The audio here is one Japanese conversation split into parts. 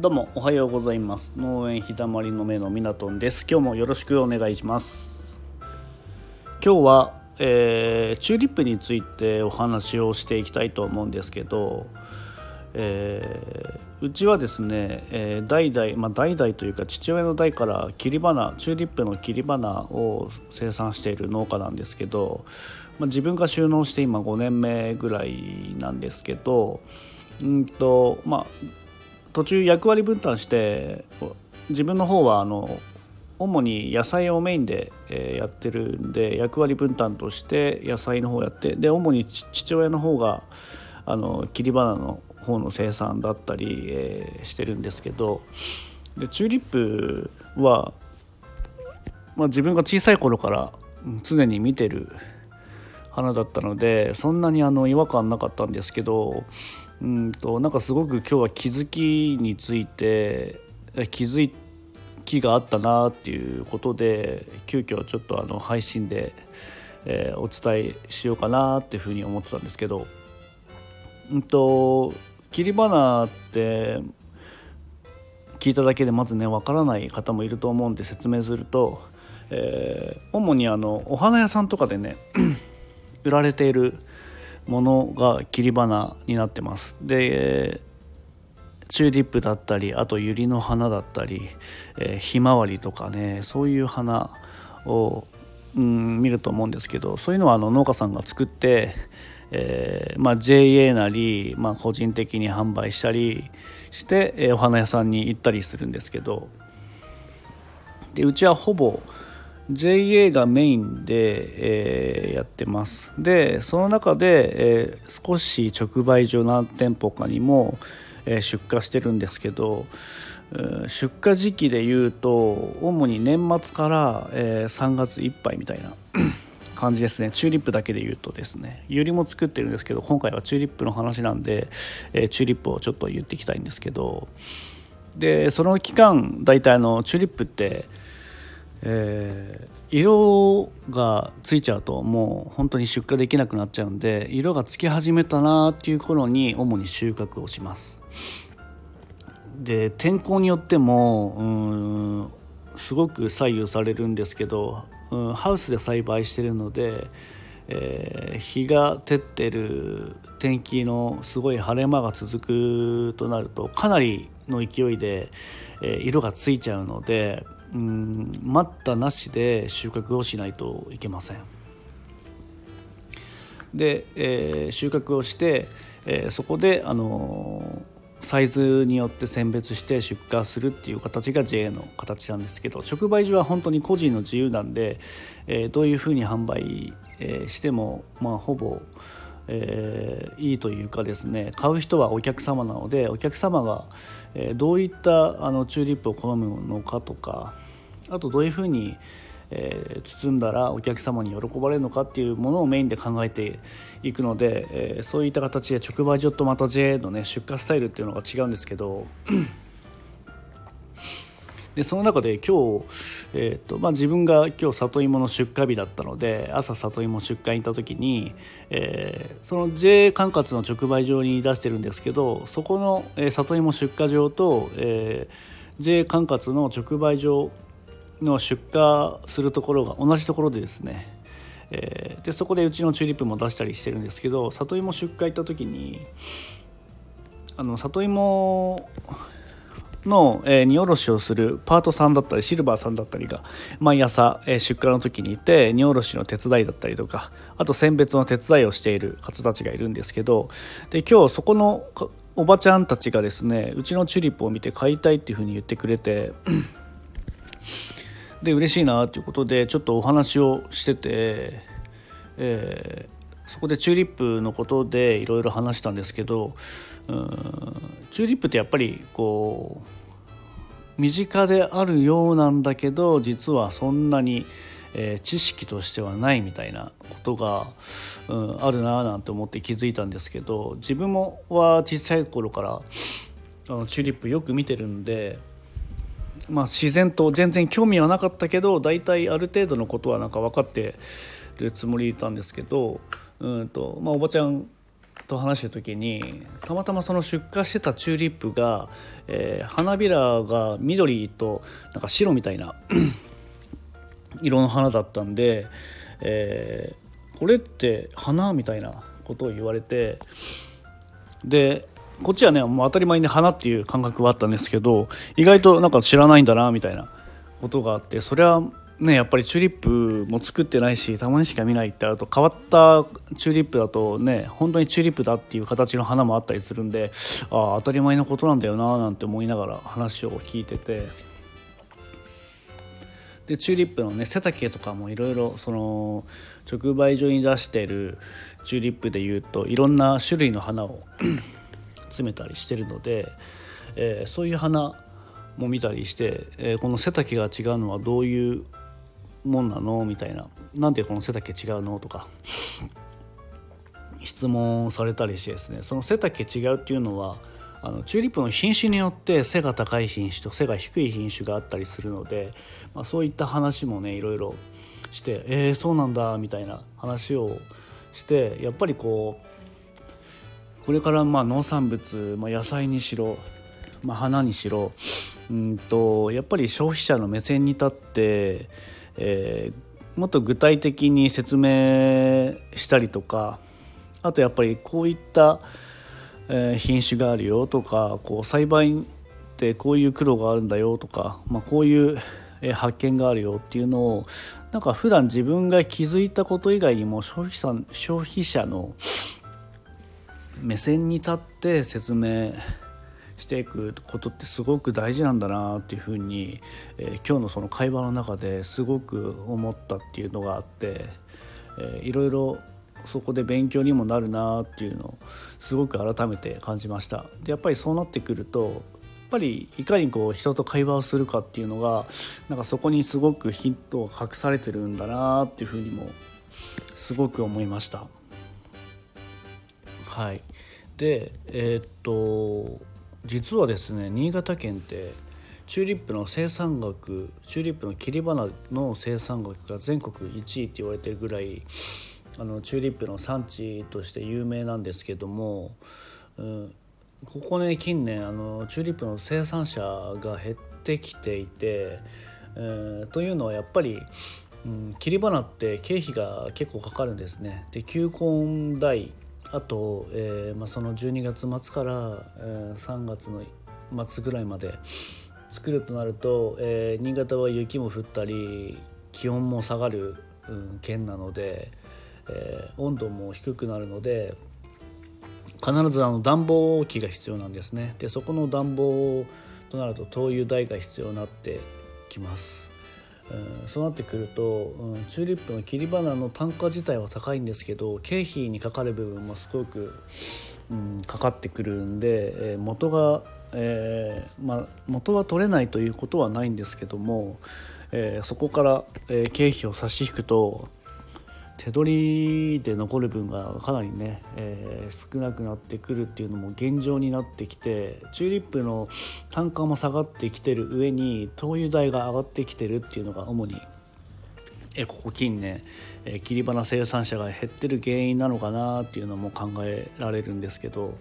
どうもおはようございます。農園日だまりの目のみなとんです。今日もよろしくお願いします。今日は、えー、チューリップについてお話をしていきたいと思うんですけど、えー、うちはですね、えー、代々、まあ、代々というか父親の代から切り花チューリップの切り花を生産している農家なんですけど、まあ、自分が収納して今5年目ぐらいなんですけどうんとまあ途中役割分担して自分の方はあの主に野菜をメインで、えやってるんで役割分担として野菜の方やってで主に父親の方があの切り花の方の生産だったり、え、してるんですけどでチューリップは、まあ、自分が小さい頃から常に見てる花だったのでそんなにあの違和感なかったんですけどうんとなんかすごく今日は気づきについて気づきがあったなっていうことで急遽ちょっとあの配信で、えー、お伝えしようかなっていうふうに思ってたんですけどうんと切り花って聞いただけでまずねわからない方もいると思うんで説明すると、えー、主にあのお花屋さんとかでね売られているものが切り花になってます。でチューリップだったりあとユリの花だったり、えー、ひまわりとかねそういう花を、うん、見ると思うんですけどそういうのはあの農家さんが作って、えーまあ、JA なり、まあ、個人的に販売したりして、えー、お花屋さんに行ったりするんですけどでうちはほぼ JA がメインで、えー、やってます。でその中で、えー、少し直売所何店舗かにも、えー、出荷してるんですけど、出荷時期でいうと主に年末から、え、3月いっぱいみたいな 感じですね。チューリップだけで言うとですね。ユリも作ってるんですけど今回はチューリップの話なんで、え、チューリップをちょっと言っていきたいんですけど。でその期間大体あのチューリップってえー、色がついちゃうともう本当に出荷できなくなっちゃうんで色がつき始めたなっていう頃に主に収穫をします。で天候によってもうんすごく左右されるんですけど、うん、ハウスで栽培してるので、えー、日が照ってる天気のすごい晴れ間が続くとなるとかなりの勢いで、えー、色がついちゃうのでうん待ったなしで収穫をしないといけません。で、えー、収穫をして、えー、そこで、あのー、サイズによって選別して出荷するっていう形が JA の形なんですけど直売所は本当に個人の自由なんで、え、どういうふうに販売、え、しても、まあ、ほぼ、えー、いいというかですね買う人はお客様なのでお客様が、え、どういったあのチューリップを好むのかとかあとどういうふうに、えー、包んだらお客様に喜ばれるのかっていうものをメインで考えていくので、えー、そういった形で直売所とまた JA のね出荷スタイルっていうのが違うんですけど でその中で今日、えーとまあ、自分が今日里芋の出荷日だったので朝里芋出荷に行った時に、えー、その JA 管轄の直売所に出してるんですけどそこの、えー、里芋出荷場と、えー、JA 管轄の直売所の出荷するところが同じところでですね、えー、でそこでうちのチューリップも出したりしてるんですけど里芋出荷行った時にあの里芋の、えー、荷下ろしをするパートさんだったりシルバーさんだったりが毎朝、えー、出荷の時にいて荷下ろしの手伝いだったりとかあと選別の手伝いをしている方たちがいるんですけどで今日そこのおばちゃんたちがですねうちのチューリップを見て買いたいっていうふうに言ってくれて で嬉しいなということでちょっとお話をしてて、えー、そこでチューリップのことでいろいろ話したんですけどチューリップってやっぱりこう身近であるようなんだけど実はそんなに、えー、知識としてはないみたいなことが、うん、あるななんて思って気づいたんですけど自分もは小さい頃からあのチューリップよく見てるんでまあ、自然と全然興味はなかったけど大体ある程度のことはなんか分かってるつもりいたんですけどうんと、まあ、おばちゃんと話した時にたまたまその出荷してたチューリップが、えー、花びらが緑となんか白みたいな 色の花だったんで、えー、これって花みたいなことを言われてでこっちはねもう当たり前に花っていう感覚はあったんですけど意外となんか知らないんだなみたいなことがあってそれはねやっぱりチューリップも作ってないしたまにしか見ないってあると変わったチューリップだとね本当にチューリップだっていう形の花もあったりするんでああ当たり前のことなんだよななんて思いながら話を聞いてて。でチューリップのね背丈とかもいろいろその直売所に出してるチューリップでいうといろんな種類の花を 詰めたりしてるので、えー、そういう花も見たりして、えー、この背丈が違うのはどういうもんなの？みたいな。なんでこの背丈違うの？とか。質問されたりしてですね。その背丈違うっていうのはあのチューリップの品種によって背が高い品種と背が低い品種があったりするので、まあ、そういった話もねいろいろしてえー、そうなんだみたいな話をしてやっぱりこうこれからまあ農産物、まあ、野菜にしろ、まあ、花にしろうんとやっぱり消費者の目線に立って、えー、もっと具体的に説明したりとかあとやっぱりこういった、え、品種があるよとかこう栽培ってこういう苦労があるんだよとか、まあ、こういう発見があるよっていうのをなんか普段自分が気づいたこと以外にも消費者消費者の目線に立って説明していくことってすごく大事なんだなっていうふうに、えー、今日のその会話の中ですごく思ったっていうのがあって、えー、いろいろそこで勉強にもなるなっていうのをすごく改めて感じました。でやっぱりそうなってくるとやっぱりいかにこう人と会話をするかっていうのがなんかそこにすごくヒントを隠されてるんだなっていうふうにもすごく思いました。はいでえー、っと実はですね新潟県ってチューリップの生産額チューリップの切り花の生産額が全国1位って言われてるぐらいあのチューリップの産地として有名なんですけども、うん、ここね近年あのチューリップの生産者が減ってきていて、えー、というのはやっぱり、うん、切り花って経費が結構かかるんですね。で球根代あと、えーまあ、その12月末から、えー、3月の末ぐらいまで作るとなると、えー、新潟は雪も降ったり気温も下がる、うん、県なので、えー、温度も低くなるので必ずあの暖房機が必要なんですね。でそこの暖房となると灯油代が必要になってきます。うん、そうなってくると、うん、チューリップの切り花の単価自体は高いんですけど経費にかかる部分もすごく、うん、かかってくるんで、えー、元が、えーまあ、元は取れないということはないんですけども、えー、そこから、えー、経費を差し引くと手取りで残る分がかなりね、えー、少なくなってくるっていうのも現状になってきてチューリップの単価も下がってきてる上に灯油代が上がってきてるっていうのが主に、えー、ここ近年、えー、切り花生産者が減ってる原因なのかなっていうのも考えられるんですけど。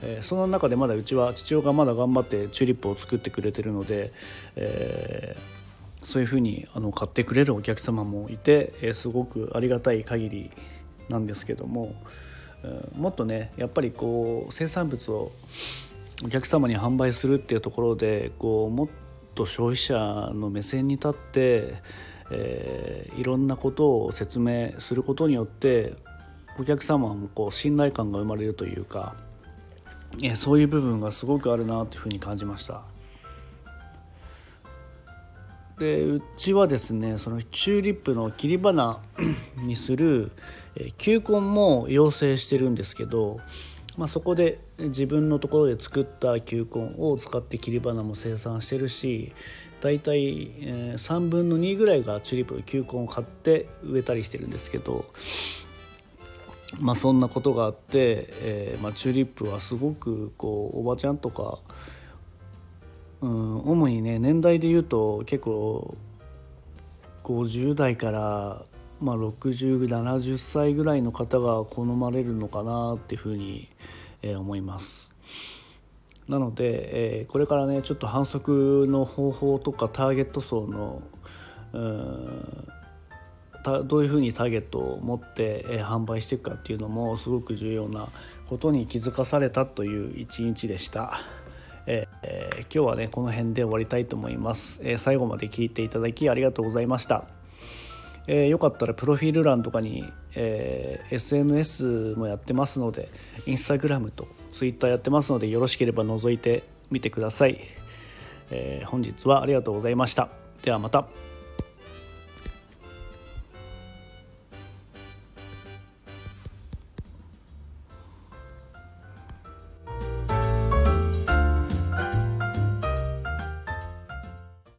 えー、その中でまだうちは父親がまだ頑張ってチューリップを作ってくれてるので、えーそういうふうにあの買ってくれるお客様もいて、えすごくありがたい限りなんですけども、もっとねやっぱりこう生産物をお客様に販売するっていうところでこうもっと消費者の目線に立って、えー、いろんなことを説明することによってお客様もこう信頼感が生まれるというか、えー、そういう部分がすごくあるなというふうに感じました。でうちはですねそのチューリップの切り花 にする球根も養成してるんですけど、まあ、そこで自分のところで作った球根を使って切り花も生産してるし大体3分の2ぐらいがチューリップの球根を買って植えたりしてるんですけど。まあ、そんなことがあって、えーまあ、チューリップはすごくこうおばちゃんとかうん、主にね年代で言うと結構50代からまあ、6070歳ぐらいの方が好まれるのかなっていうふうに、えー、思います。なので、えー、これからねちょっと反則の方法とかターゲット層のうんどういうふうにターゲットを持って、えー、販売していくかっていうのもすごく重要なことに気づかされたという一日でした。えー、今日はねこの辺で終わりたいと思います、えー、最後まで聞いていただきありがとうございました、えー、よかったらプロフィール欄とかに、え SNS もやってますのでインスタグラムとツイッターやってますのでよろしければ覗いてみてください、え本日はありがとうございました。ではまた。